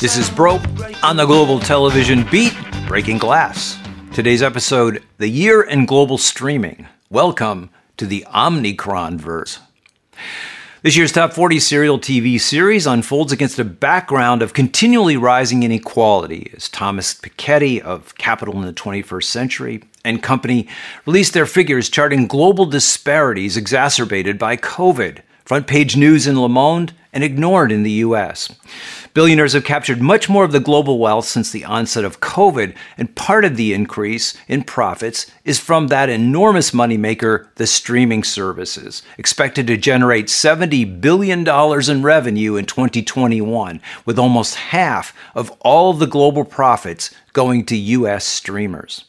This is Broe on the Global Television Beat, Breaking Glass. Today's episode The Year in Global Streaming. Welcome to the Omnicron verse. This year's top 40 serial TV series unfolds against a background of continually rising inequality as Thomas Piketty of Capital in the 21st Century and Company released their figures charting global disparities exacerbated by COVID. Front page news in Le Monde and ignored in the US. Billionaires have captured much more of the global wealth since the onset of COVID, and part of the increase in profits is from that enormous moneymaker, the streaming services, expected to generate $70 billion in revenue in 2021, with almost half of all of the global profits going to U.S. streamers.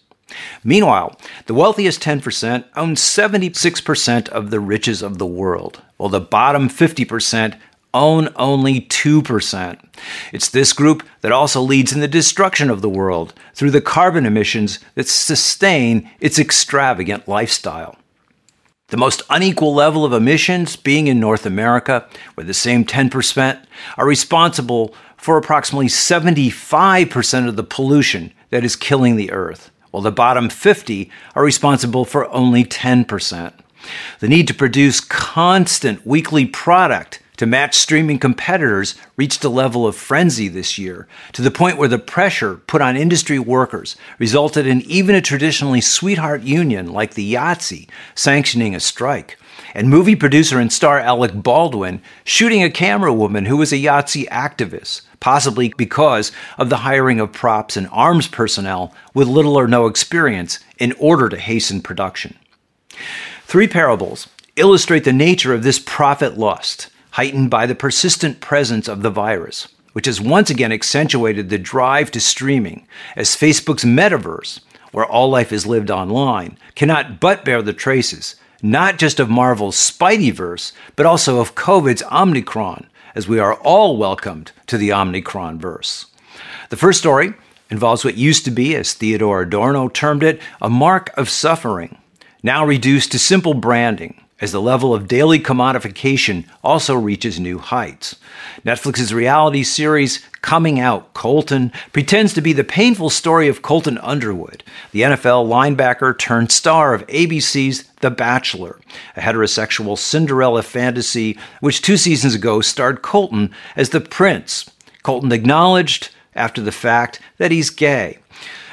Meanwhile, the wealthiest 10% own 76% of the riches of the world, while the bottom 50% own only 2%. It's this group that also leads in the destruction of the world through the carbon emissions that sustain its extravagant lifestyle. The most unequal level of emissions being in North America, where the same 10% are responsible for approximately 75% of the pollution that is killing the earth, while the bottom 50 are responsible for only 10%. The need to produce constant weekly product to match streaming competitors reached a level of frenzy this year, to the point where the pressure put on industry workers resulted in even a traditionally sweetheart union like the IATSE sanctioning a strike, and movie producer and star Alec Baldwin shooting a camera woman who was a IATSE activist, possibly because of the hiring of props and arms personnel with little or no experience in order to hasten production. Three parables illustrate the nature of this profit lust heightened by the persistent presence of the virus, which has once again accentuated the drive to streaming, as Facebook's metaverse, where all life is lived online, cannot but bear the traces, not just of Marvel's Spideyverse, but also of COVID's Omnicron, as we are all welcomed to the Omnicron verse. The first story involves what used to be, as Theodor Adorno termed it, a mark of suffering, now reduced to simple branding as the level of daily commodification also reaches new heights. Netflix's reality series Coming Out Colton pretends to be the painful story of Colton Underwood, the NFL linebacker turned star of ABC's The Bachelor, a heterosexual Cinderella fantasy which two seasons ago starred Colton as the prince. Colton acknowledged after the fact that he's gay,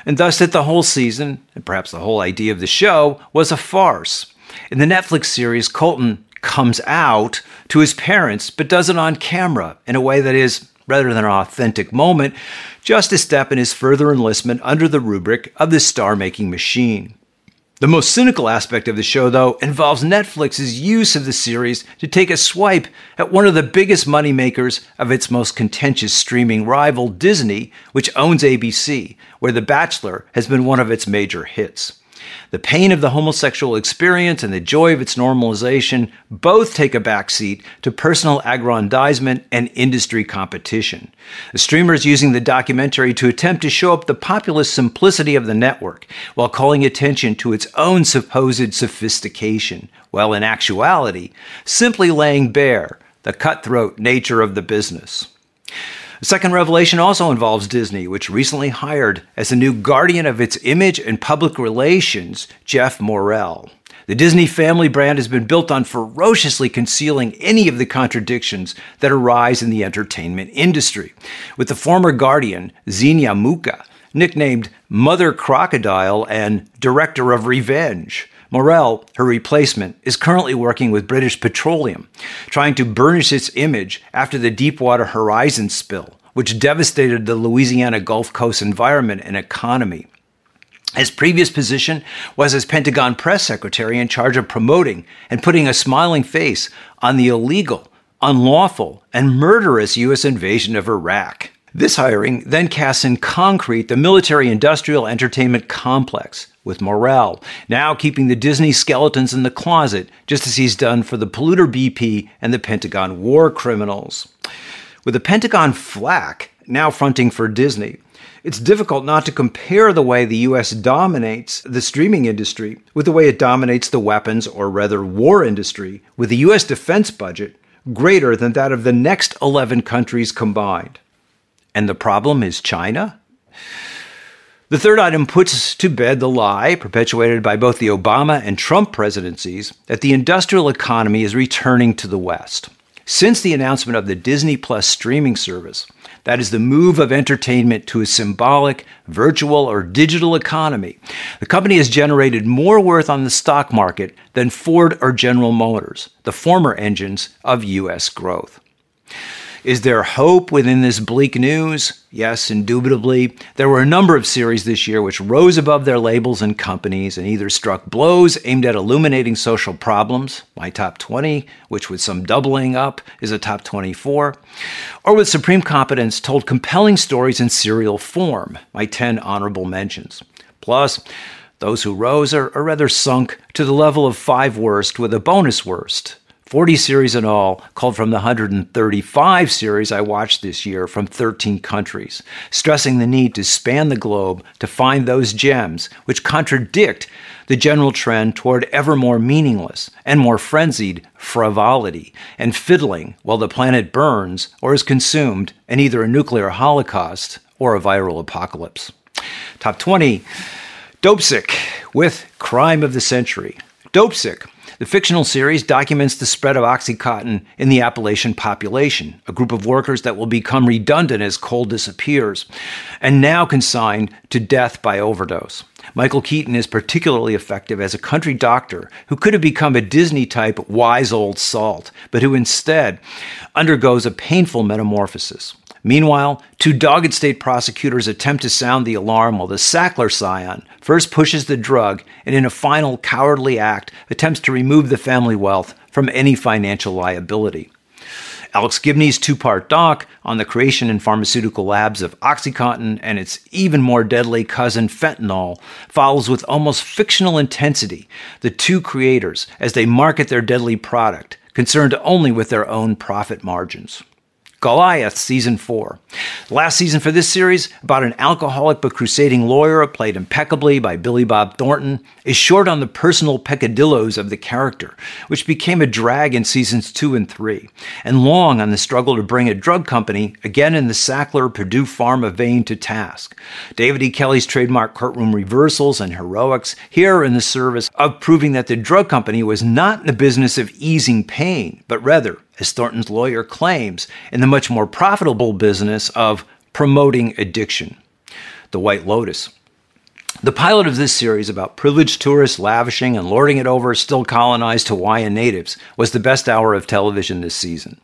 and thus that the whole season, and perhaps the whole idea of the show, was a farce. In the Netflix series, Colton comes out to his parents, but does it on camera in a way that is, rather than an authentic moment, just a step in his further enlistment under the rubric of the star making machine. The most cynical aspect of the show, though, involves Netflix's use of the series to take a swipe at one of the biggest moneymakers of its most contentious streaming rival, Disney, which owns ABC, where The Bachelor has been one of its major hits. The pain of the homosexual experience and the joy of its normalization both take a backseat to personal aggrandizement and industry competition. The streamer is using the documentary to attempt to show up the populist simplicity of the network while calling attention to its own supposed sophistication, while in actuality, simply laying bare the cutthroat nature of the business. The second revelation also involves Disney, which recently hired as the new guardian of its image and public relations, Geoff Morrell. The Disney family brand has been built on ferociously concealing any of the contradictions that arise in the entertainment industry. With the former guardian, Zenia Mucha, nicknamed Mother Crocodile and Director of Revenge, Morrell, her replacement, is currently working with British Petroleum, trying to burnish its image after the Deepwater Horizon spill, which devastated the Louisiana Gulf Coast environment and economy. His previous position was as Pentagon press secretary in charge of promoting and putting a smiling face on the illegal, unlawful, and murderous U.S. invasion of Iraq. This hiring then casts in concrete the military industrial entertainment complex, with Morrell now keeping the Disney skeletons in the closet, just as he's done for the polluter BP and the Pentagon war criminals. With the Pentagon flack now fronting for Disney, it's difficult not to compare the way the US dominates the streaming industry with the way it dominates the weapons, or rather war industry, with the US defense budget greater than that of the next 11 countries combined. And the problem is China? The third item puts to bed the lie, perpetuated by both the Obama and Trump presidencies, that the industrial economy is returning to the West. Since the announcement of the Disney Plus streaming service, that is the move of entertainment to a symbolic, virtual, or digital economy, the company has generated more worth on the stock market than Ford or General Motors, the former engines of U.S. growth. Is there hope within this bleak news? Yes, indubitably. There were a number of series this year which rose above their labels and companies and either struck blows aimed at illuminating social problems, my top 20, which with some doubling up is a top 24, or with supreme competence told compelling stories in serial form, my 10 honorable mentions. Plus, those who rose are, are rather sunk to the level of five worst with a bonus worst 40 series in all, called from the 135 series I watched this year from 13 countries, stressing the need to span the globe to find those gems which contradict the general trend toward ever more meaningless and more frenzied frivolity and fiddling while the planet burns or is consumed in either a nuclear holocaust or a viral apocalypse. Top 20 Dopesick with Crime of the Century. Dopesick the fictional series documents the spread of Oxycontin in the Appalachian population, a group of workers that will become redundant as coal disappears, and now consigned to death by overdose. Michael Keaton is particularly effective as a country doctor who could have become a Disney type wise old salt, but who instead undergoes a painful metamorphosis. Meanwhile, two dogged state prosecutors attempt to sound the alarm while the Sackler scion first pushes the drug and, in a final cowardly act, attempts to remove the family wealth from any financial liability. Alex Gibney's two part doc on the creation in pharmaceutical labs of Oxycontin and its even more deadly cousin fentanyl follows with almost fictional intensity the two creators as they market their deadly product, concerned only with their own profit margins. Goliath Season 4. Last season for this series, about an alcoholic but crusading lawyer, played impeccably by Billy Bob Thornton, is short on the personal peccadilloes of the character, which became a drag in seasons 2 and 3, and long on the struggle to bring a drug company, again in the Sackler Purdue Pharma vein, to task. David E. Kelley's trademark courtroom reversals and heroics here in the service of proving that the drug company was not in the business of easing pain, but rather as Thornton's lawyer claims, in the much more profitable business of promoting addiction. The White Lotus. The pilot of this series about privileged tourists lavishing and lording it over still colonized Hawaiian natives was the best hour of television this season.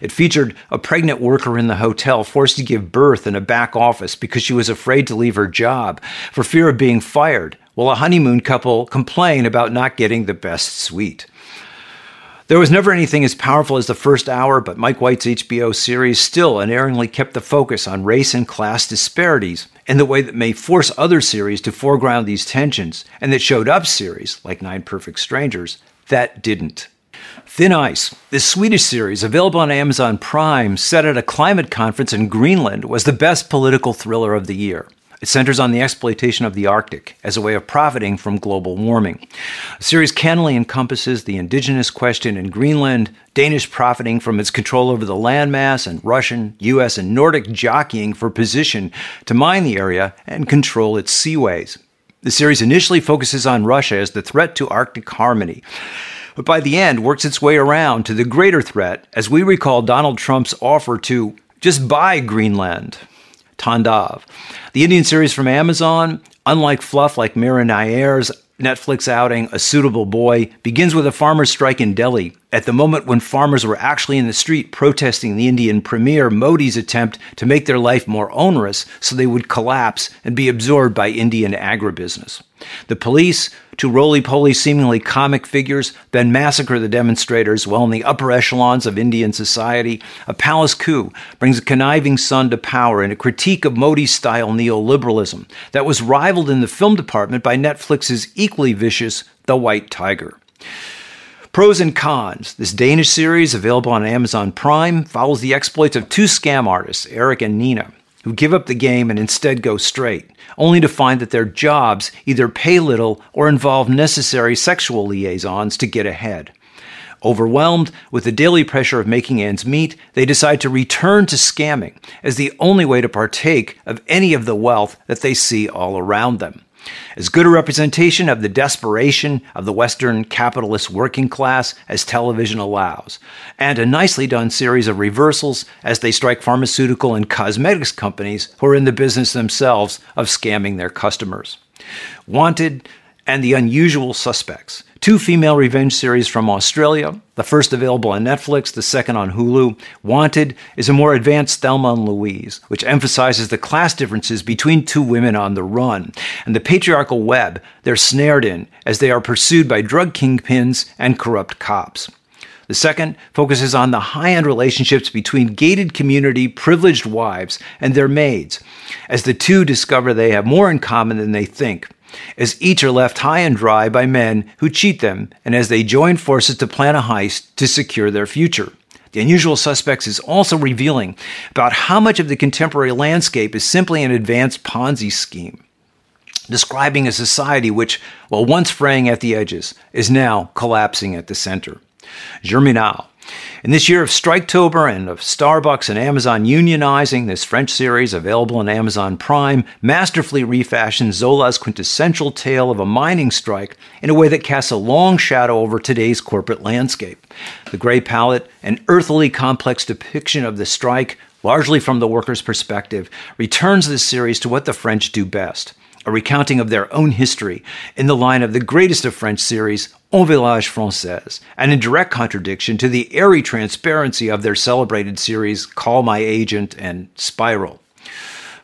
It featured a pregnant worker in the hotel forced to give birth in a back office because she was afraid to leave her job for fear of being fired, while a honeymoon couple complain about not getting the best suite. There was never anything as powerful as the first hour, but Mike White's HBO series still unerringly kept the focus on race and class disparities in the way that may force other series to foreground these tensions, and that showed up series, like Nine Perfect Strangers, that didn't. Thin Ice, this Swedish series available on Amazon Prime, set at a climate conference in Greenland, was the best political thriller of the year. It centers on the exploitation of the Arctic as a way of profiting from global warming. The series cannily encompasses the indigenous question in Greenland, Danish profiting from its control over the landmass, and Russian, US, and Nordic jockeying for position to mine the area and control its seaways. The series initially focuses on Russia as the threat to Arctic harmony but by the end works its way around to the greater threat as we recall Donald Trump's offer to just buy Greenland. Tandav. The Indian series from Amazon, unlike fluff like Mira Nair's Netflix outing, A Suitable Boy, begins with a farmers' strike in Delhi at the moment when farmers were actually in the street protesting the Indian Premier Modi's attempt to make their life more onerous so they would collapse and be absorbed by Indian agribusiness. The police, two roly poly, seemingly comic figures, then massacre the demonstrators while in the upper echelons of Indian society. A palace coup brings a conniving son to power in a critique of Modi style neoliberalism that was rivaled in the film department by Netflix's equally vicious The White Tiger. Pros and Cons. This Danish series, available on Amazon Prime, follows the exploits of two scam artists, Eric and Nina, who give up the game and instead go straight, only to find that their jobs either pay little or involve necessary sexual liaisons to get ahead. Overwhelmed with the daily pressure of making ends meet, they decide to return to scamming as the only way to partake of any of the wealth that they see all around them. As good a representation of the desperation of the Western capitalist working class as television allows, and a nicely done series of reversals as they strike pharmaceutical and cosmetics companies who are in the business themselves of scamming their customers. Wanted and The Unusual Suspects Two female revenge series from Australia, the first available on Netflix, the second on Hulu. Wanted is a more advanced Thelma and Louise, which emphasizes the class differences between two women on the run and the patriarchal web they're snared in as they are pursued by drug kingpins and corrupt cops. The second focuses on the high end relationships between gated community privileged wives and their maids, as the two discover they have more in common than they think as each are left high and dry by men who cheat them, and as they join forces to plan a heist to secure their future. The Unusual Suspects is also revealing about how much of the contemporary landscape is simply an advanced Ponzi scheme, describing a society which, while once fraying at the edges, is now collapsing at the center. Germinal in this year of Striketober and of Starbucks and Amazon unionizing, this French series, available on Amazon Prime, masterfully refashions Zola's quintessential tale of a mining strike in a way that casts a long shadow over today's corporate landscape. The gray palette, an earthily complex depiction of the strike, largely from the workers' perspective, returns this series to what the French do best a recounting of their own history in the line of the greatest of French series, Un Village Français, and in direct contradiction to the airy transparency of their celebrated series, Call My Agent and Spiral.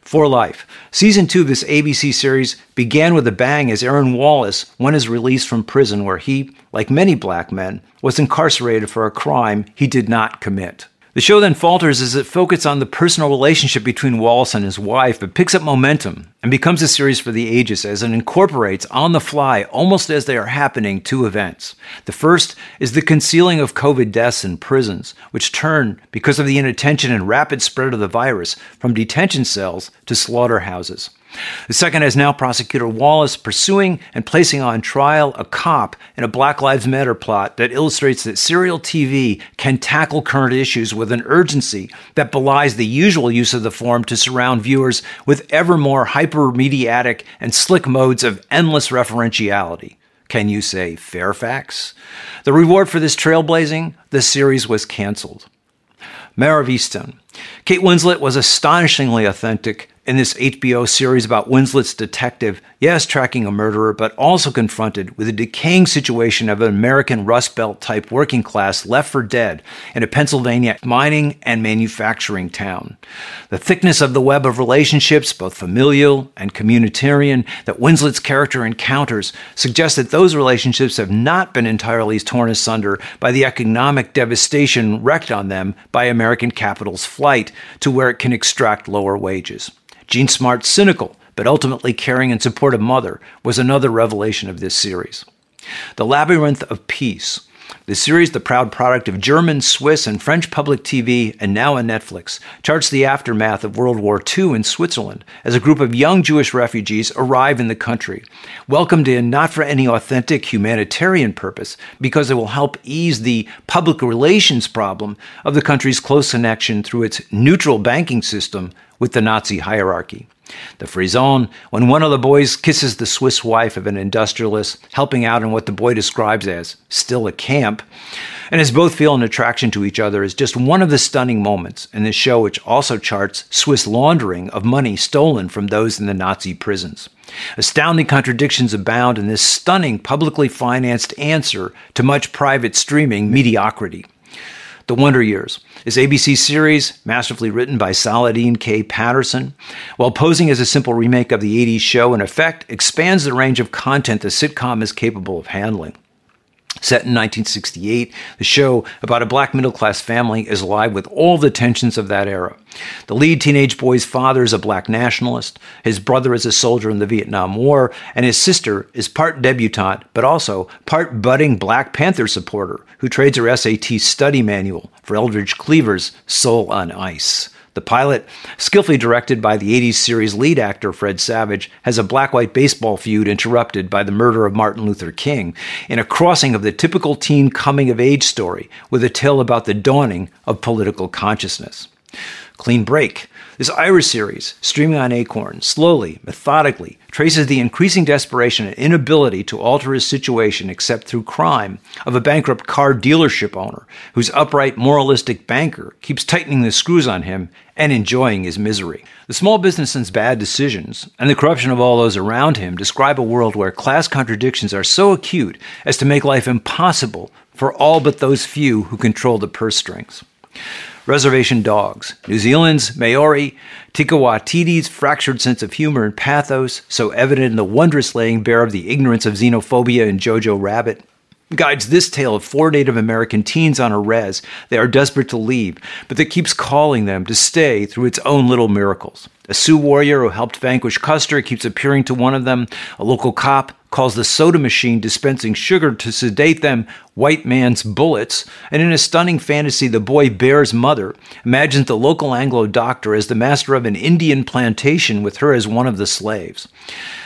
For Life. Season 2 of this ABC series began with a bang as Aaron Wallace won his release from prison, where he, like many black men, was incarcerated for a crime he did not commit. The show then falters as it focuses on the personal relationship between Wallace and his wife, but picks up momentum and becomes a series for the ages as it incorporates on the fly, almost as they are happening, two events. The first is the concealing of COVID deaths in prisons, which turn, because of the inattention and rapid spread of the virus, from detention cells to slaughterhouses. The second has now prosecutor Wallace pursuing and placing on trial a cop in a Black Lives Matter plot that illustrates that serial TV can tackle current issues with an urgency that belies the usual use of the form to surround viewers with ever more hypermediatic and slick modes of endless referentiality. Can you say Fairfax? The reward for this trailblazing? The series was canceled. Mare of Easttown. Kate Winslet was astonishingly authentic in this HBO series about Winslet's detective, yes, tracking a murderer, but also confronted with the decaying situation of an American Rust Belt type working class left for dead in a Pennsylvania mining and manufacturing town. The thickness of the web of relationships, both familial and communitarian, that Winslet's character encounters suggests that those relationships have not been entirely torn asunder by the economic devastation wreaked on them by American capital's flight to where it can extract lower wages. Jean Smart's cynical but ultimately caring and supportive mother was another revelation of this series. The Labyrinth of Peace the series, the proud product of German, Swiss, and French public TV, and now on Netflix, charts the aftermath of World War II in Switzerland as a group of young Jewish refugees arrive in the country, welcomed in not for any authentic humanitarian purpose, because it will help ease the public relations problem of the country's close connection through its neutral banking system with the Nazi hierarchy. The Frisson, when one of the boys kisses the Swiss wife of an industrialist, helping out in what the boy describes as still a camp, and as both feel an attraction to each other, is just one of the stunning moments in this show, which also charts Swiss laundering of money stolen from those in the Nazi prisons. Astounding contradictions abound in this stunning publicly financed answer to much private streaming mediocrity. The Wonder Years is ABC series masterfully written by Saladin K. Patterson. While posing as a simple remake of the 80s show, in effect expands the range of content the sitcom is capable of handling. Set in 1968, the show about a black middle class family is alive with all the tensions of that era. The lead teenage boy's father is a black nationalist, his brother is a soldier in the Vietnam War, and his sister is part debutante, but also part budding Black Panther supporter who trades her SAT study manual for Eldridge Cleaver's Soul on Ice. The pilot, skillfully directed by the 80s series lead actor Fred Savage, has a black white baseball feud interrupted by the murder of Martin Luther King in a crossing of the typical teen coming of age story with a tale about the dawning of political consciousness. Clean Break this Irish series, streaming on Acorn, slowly, methodically, traces the increasing desperation and inability to alter his situation except through crime of a bankrupt car dealership owner whose upright, moralistic banker keeps tightening the screws on him and enjoying his misery. The small businessman's bad decisions and the corruption of all those around him describe a world where class contradictions are so acute as to make life impossible for all but those few who control the purse strings. Reservation Dogs, New Zealand's Maori, Taika Waititi's fractured sense of humor and pathos, so evident in the wondrous laying bare of the ignorance of xenophobia in Jojo Rabbit, guides this tale of four Native American teens on a res they are desperate to leave, but that keeps calling them to stay through its own little miracles. A Sioux warrior who helped vanquish Custer keeps appearing to one of them. A local cop calls the soda machine dispensing sugar to sedate them white man's bullets. And in a stunning fantasy, the boy Bear's mother imagines the local Anglo doctor as the master of an Indian plantation with her as one of the slaves.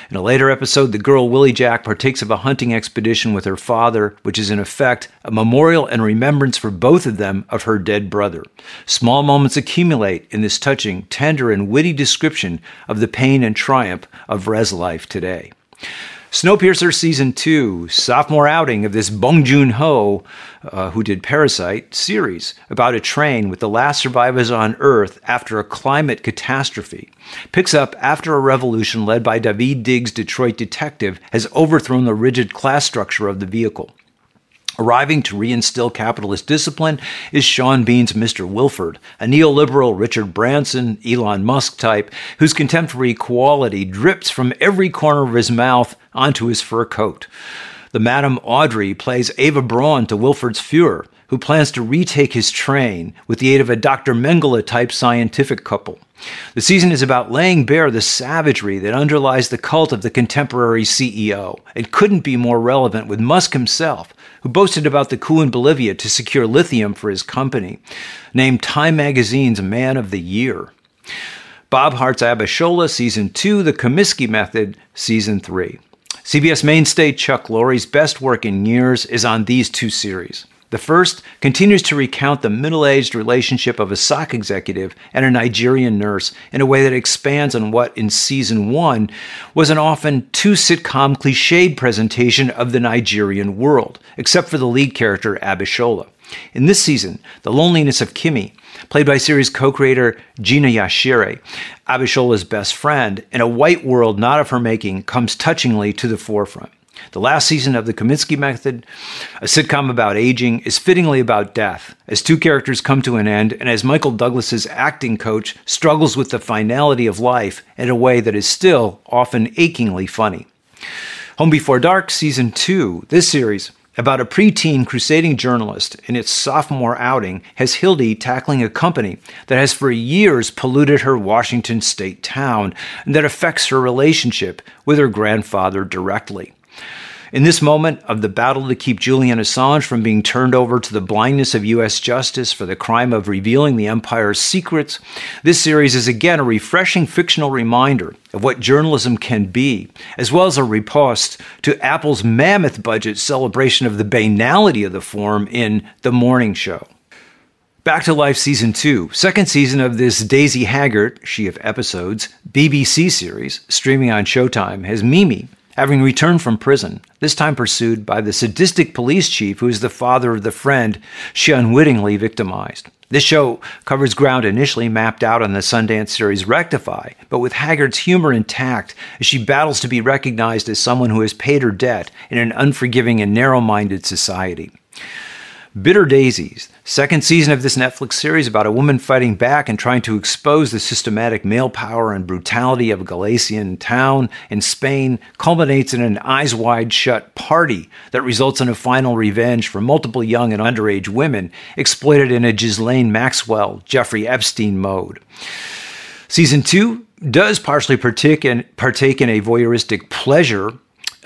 In a later episode, the girl Willie Jack partakes of a hunting expedition with her father, which is in effect a memorial and remembrance for both of them of her dead brother. Small moments accumulate in this touching, tender, and witty description of the pain and triumph of res life today. Snowpiercer Season 2, sophomore outing of this Bong Joon Ho, uh, who did Parasite, series about a train with the last survivors on Earth after a climate catastrophe, picks up after a revolution led by Daveed Diggs' Detroit detective has overthrown the rigid class structure of the vehicle. Arriving to reinstill capitalist discipline is Sean Bean's Mr. Wilford, a neoliberal Richard Branson, Elon Musk type, whose contempt for equality drips from every corner of his mouth onto his fur coat. The Madame Audrey plays Eva Braun to Wilford's Fuhrer, who plans to retake his train with the aid of a Dr. Mengele type scientific couple. The season is about laying bare the savagery that underlies the cult of the contemporary CEO. It couldn't be more relevant with Musk himself, who boasted about the coup in Bolivia to secure lithium for his company, named Time Magazine's Man of the Year. Bob Hearts Abishola, Season 2, The Kominsky Method, Season 3. CBS mainstay Chuck Lorre's best work in years is on these two series. The first continues to recount the middle aged relationship of a SOC executive and a Nigerian nurse in a way that expands on what in season one was an often too sitcom cliched presentation of the Nigerian world, except for the lead character Abishola. In this season, the loneliness of Kemi, played by series co creator Gina Yashere, Abishola's best friend, in a white world not of her making, comes touchingly to the forefront. The last season of The Kominsky Method, a sitcom about aging, is fittingly about death, as two characters come to an end and as Michael Douglas's acting coach struggles with the finality of life in a way that is still often achingly funny. Home Before Dark, Season 2, this series, about a preteen crusading journalist in its sophomore outing has Hildy tackling a company that has for years polluted her Washington state town and that affects her relationship with her grandfather directly. In this moment of the battle to keep Julian Assange from being turned over to the blindness of U.S. justice for the crime of revealing the empire's secrets, this series is again a refreshing fictional reminder of what journalism can be, as well as a riposte to Apple's mammoth budget celebration of the banality of the form in The Morning Show. Back to Life Season 2, second season of this Daisy Haggard, she of episodes, BBC series, streaming on Showtime, has Mimi, having returned from prison, this time pursued by the sadistic police chief who is the father of the friend she unwittingly victimized. This show covers ground initially mapped out on the Sundance series Rectify, but with Haggard's humor intact as she battles to be recognized as someone who has paid her debt in an unforgiving and narrow minded society. Bitter Daisies, second season of this Netflix series about a woman fighting back and trying to expose the systematic male power and brutality of a Galician town in Spain, culminates in an eyes wide shut party that results in a final revenge for multiple young and underage women exploited in a Ghislaine Maxwell, Jeffrey Epstein mode. Season two does partially partake in, partake in a voyeuristic pleasure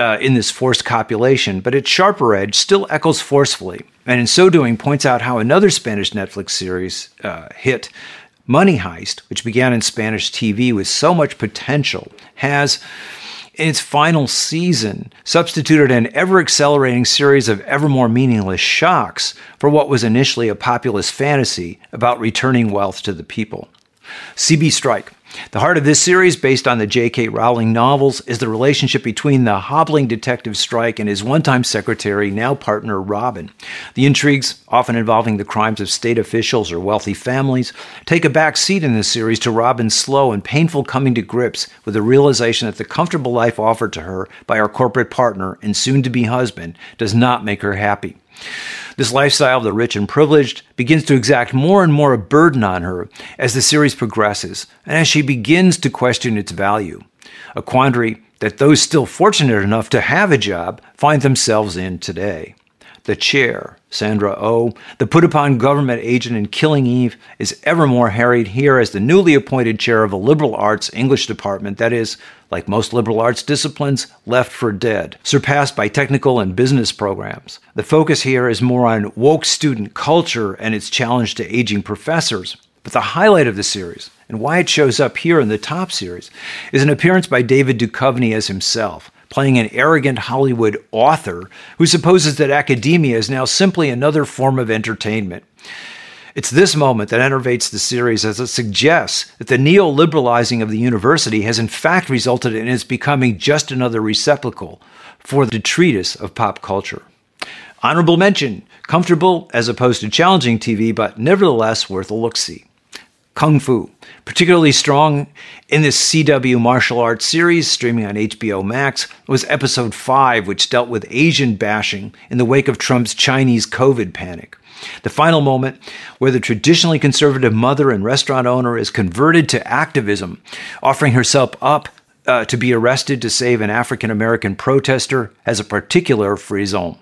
uh, in this forced copulation, but its sharper edge still echoes forcefully, and in so doing points out how another Spanish Netflix series uh, hit, Money Heist, which began in Spanish TV with so much potential, has in its final season, substituted an ever accelerating series of ever more meaningless shocks for what was initially a populist fantasy about returning wealth to the people. CB Strike the heart of this series, based on the J.K. Rowling novels, is the relationship between the hobbling detective Strike and his one time secretary, now partner Robin. The intrigues, often involving the crimes of state officials or wealthy families, take a back seat in this series to Robin's slow and painful coming to grips with the realization that the comfortable life offered to her by her corporate partner and soon to be husband does not make her happy. This lifestyle of the rich and privileged begins to exact more and more a burden on her as the series progresses and as she begins to question its value. A quandary that those still fortunate enough to have a job find themselves in today. The chair, Sandra O, oh, the put upon government agent in Killing Eve, is ever more harried here as the newly appointed chair of a liberal arts English department that is, like most liberal arts disciplines, left for dead, surpassed by technical and business programs. The focus here is more on woke student culture and its challenge to aging professors. But the highlight of the series, and why it shows up here in the top series, is an appearance by David Duchovny as himself playing an arrogant Hollywood author who supposes that academia is now simply another form of entertainment. It's this moment that enervates the series as it suggests that the neoliberalizing of the university has in fact resulted in its becoming just another receptacle for the treatise of pop culture. Honorable mention comfortable as opposed to challenging TV, but nevertheless worth a look see. Kung Fu, particularly strong in this CW martial arts series streaming on HBO Max, was episode 5, which dealt with Asian bashing in the wake of Trump's Chinese COVID panic. The final moment, where the traditionally conservative mother and restaurant owner is converted to activism, offering herself up uh, to be arrested to save an African American protester, has a particular frisson.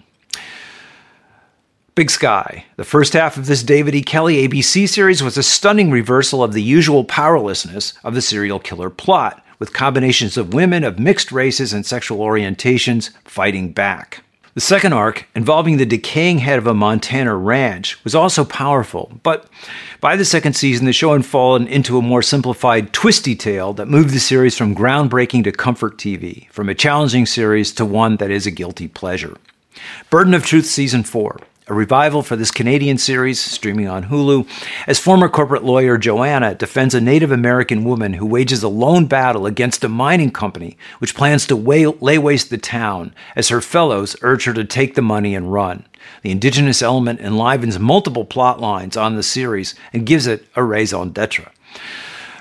Big Sky. The first half of this David E. Kelley ABC series was a stunning reversal of the usual powerlessness of the serial killer plot, with combinations of women of mixed races and sexual orientations fighting back. The second arc, involving the decaying head of a Montana ranch, was also powerful, but by the second season, the show had fallen into a more simplified, twisty tale that moved the series from groundbreaking to comfort TV, from a challenging series to one that is a guilty pleasure. Burden of Truth Season 4 a revival for this Canadian series streaming on Hulu, as former corporate lawyer Joanna defends a Native American woman who wages a lone battle against a mining company which plans to lay waste the town as her fellows urge her to take the money and run. The indigenous element enlivens multiple plot lines on the series and gives it a raison d'etre.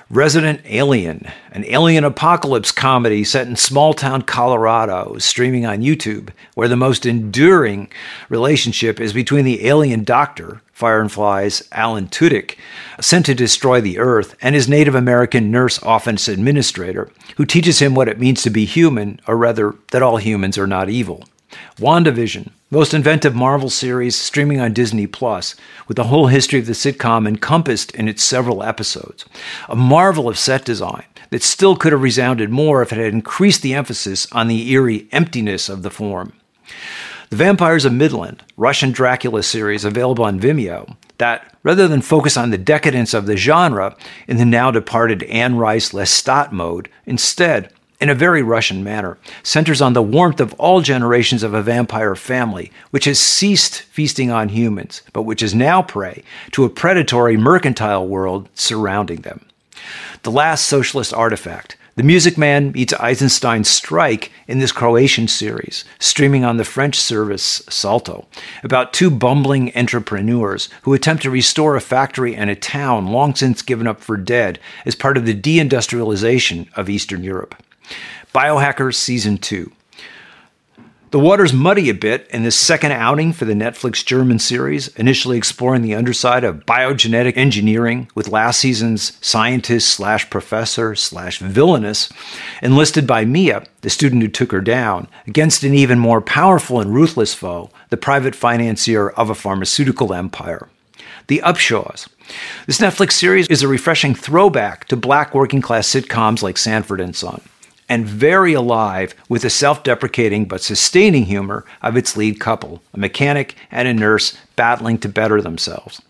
Resident Alien, an alien apocalypse comedy set in small town Colorado, is streaming on YouTube, where the most enduring relationship is between the alien doctor, Fire and Fly's Alan Tudyk, sent to destroy the Earth, and his Native American nurse office administrator, who teaches him what it means to be human, or rather, that all humans are not evil. WandaVision, most inventive Marvel series streaming on Disney Plus, with the whole history of the sitcom encompassed in its several episodes. A marvel of set design that still could have resounded more if it had increased the emphasis on the eerie emptiness of the form. The Vampires of Midland, Russian Dracula series available on Vimeo, that, rather than focus on the decadence of the genre in the now departed Anne Rice Lestat mode, instead in a very Russian manner, centers on the warmth of all generations of a vampire family, which has ceased feasting on humans, but which is now prey to a predatory mercantile world surrounding them. The last socialist artifact, the Music Man meets Eisenstein's Strike in this Croatian series, streaming on the French service Salto, about two bumbling entrepreneurs who attempt to restore a factory and a town long since given up for dead as part of the deindustrialization of Eastern Europe. Biohackers Season 2. The water's muddy a bit in this second outing for the Netflix German series, initially exploring the underside of biogenetic engineering with last season's scientist slash professor slash villainous, enlisted by Mia, the student who took her down, against an even more powerful and ruthless foe, the private financier of a pharmaceutical empire. The Upshaws. This Netflix series is a refreshing throwback to black working class sitcoms like Sanford and Son and very alive with the self deprecating but sustaining humor of its lead couple, a mechanic and a nurse battling to better themselves.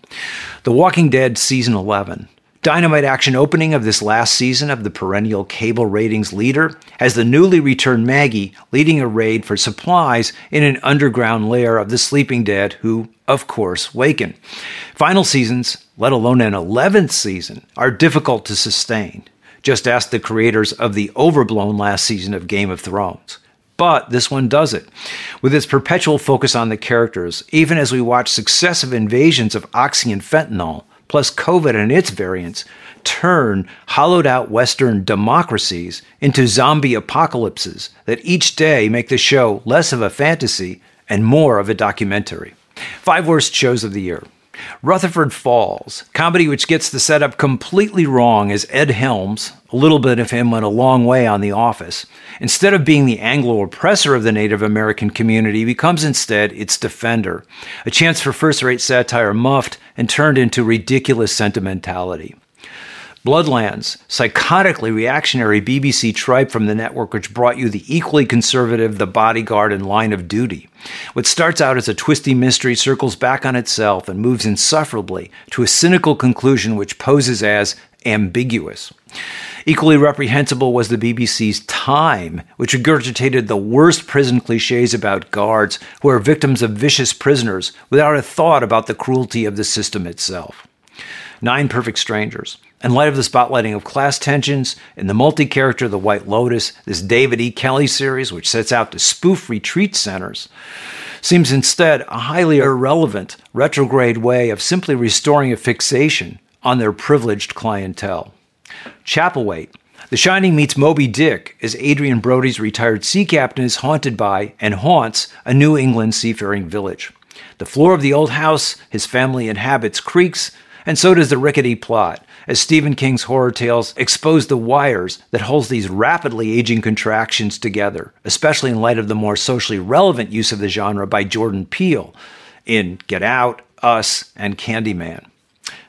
The Walking Dead Season 11. Dynamite action opening of this last season of the perennial cable ratings leader has the newly returned Maggie leading a raid for supplies in an underground lair of the sleeping dead who, of course, waken. Final seasons, let alone an 11th season, are difficult to sustain. Just ask the creators of the overblown last season of Game of Thrones. But this one does it. With its perpetual focus on the characters, even as we watch successive invasions of oxy and fentanyl, plus COVID and its variants, turn hollowed out Western democracies into zombie apocalypses that each day make the show less of a fantasy and more of a documentary. Five worst shows of the year. Rutherford Falls, comedy which gets the setup completely wrong as Ed Helms, a little bit of him went a long way on The Office, instead of being the Anglo oppressor of the Native American community, becomes instead its defender, a chance for first rate satire muffed and turned into ridiculous sentimentality. Bloodlands, psychotically reactionary BBC tripe from the network which brought you the equally conservative The Bodyguard and Line of Duty. What starts out as a twisty mystery circles back on itself and moves insufferably to a cynical conclusion which poses as ambiguous. Equally reprehensible was the BBC's Time, which regurgitated the worst prison cliches about guards who are victims of vicious prisoners without a thought about the cruelty of the system itself. Nine Perfect Strangers. In light of the spotlighting of class tensions in the multi character The White Lotus, this David E. Kelley series, which sets out to spoof retreat centers, seems instead a highly irrelevant, retrograde way of simply restoring a fixation on their privileged clientele. Chapelwaite. The Shining meets Moby Dick as Adrien Brody's retired sea captain is haunted by and haunts a New England seafaring village. The floor of the old house his family inhabits creaks, and so does the rickety plot, as Stephen King's horror tales expose the wires that holds these rapidly aging contractions together, especially in light of the more socially relevant use of the genre by Jordan Peele in Get Out, Us, and Candyman.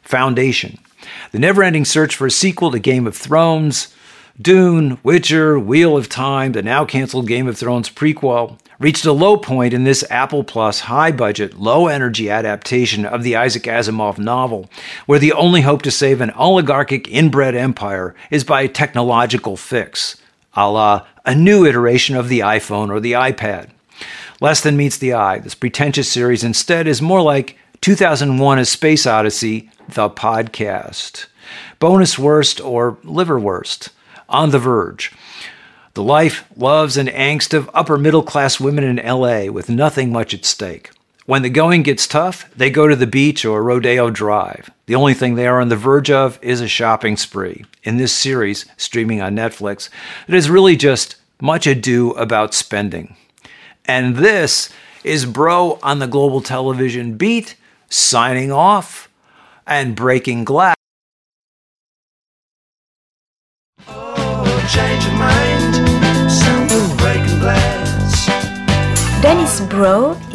Foundation. The never ending search for a sequel to Game of Thrones, Dune, Witcher, Wheel of Time, the now canceled Game of Thrones prequel, reached a low point in this Apple Plus high budget, low energy adaptation of the Isaac Asimov novel, where the only hope to save an oligarchic inbred empire is by a technological fix, a la a new iteration of the iPhone or the iPad. Less than meets the eye, this pretentious series instead is more like 2001 A Space Odyssey, the podcast. Bonus worst or liver worst. On the verge the life, loves, and angst of upper middle class women in LA with nothing much at stake. When the going gets tough, they go to the beach or Rodeo Drive. The only thing they are on the verge of is a shopping spree. In this series, streaming on Netflix, it is really just much ado about spending. And this is Broe on the Global Television Beat, signing off and breaking glass.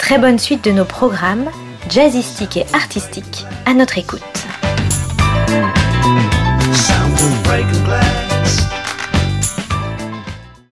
Très bonne suite de nos programmes, jazzistique et artistique, à notre écoute.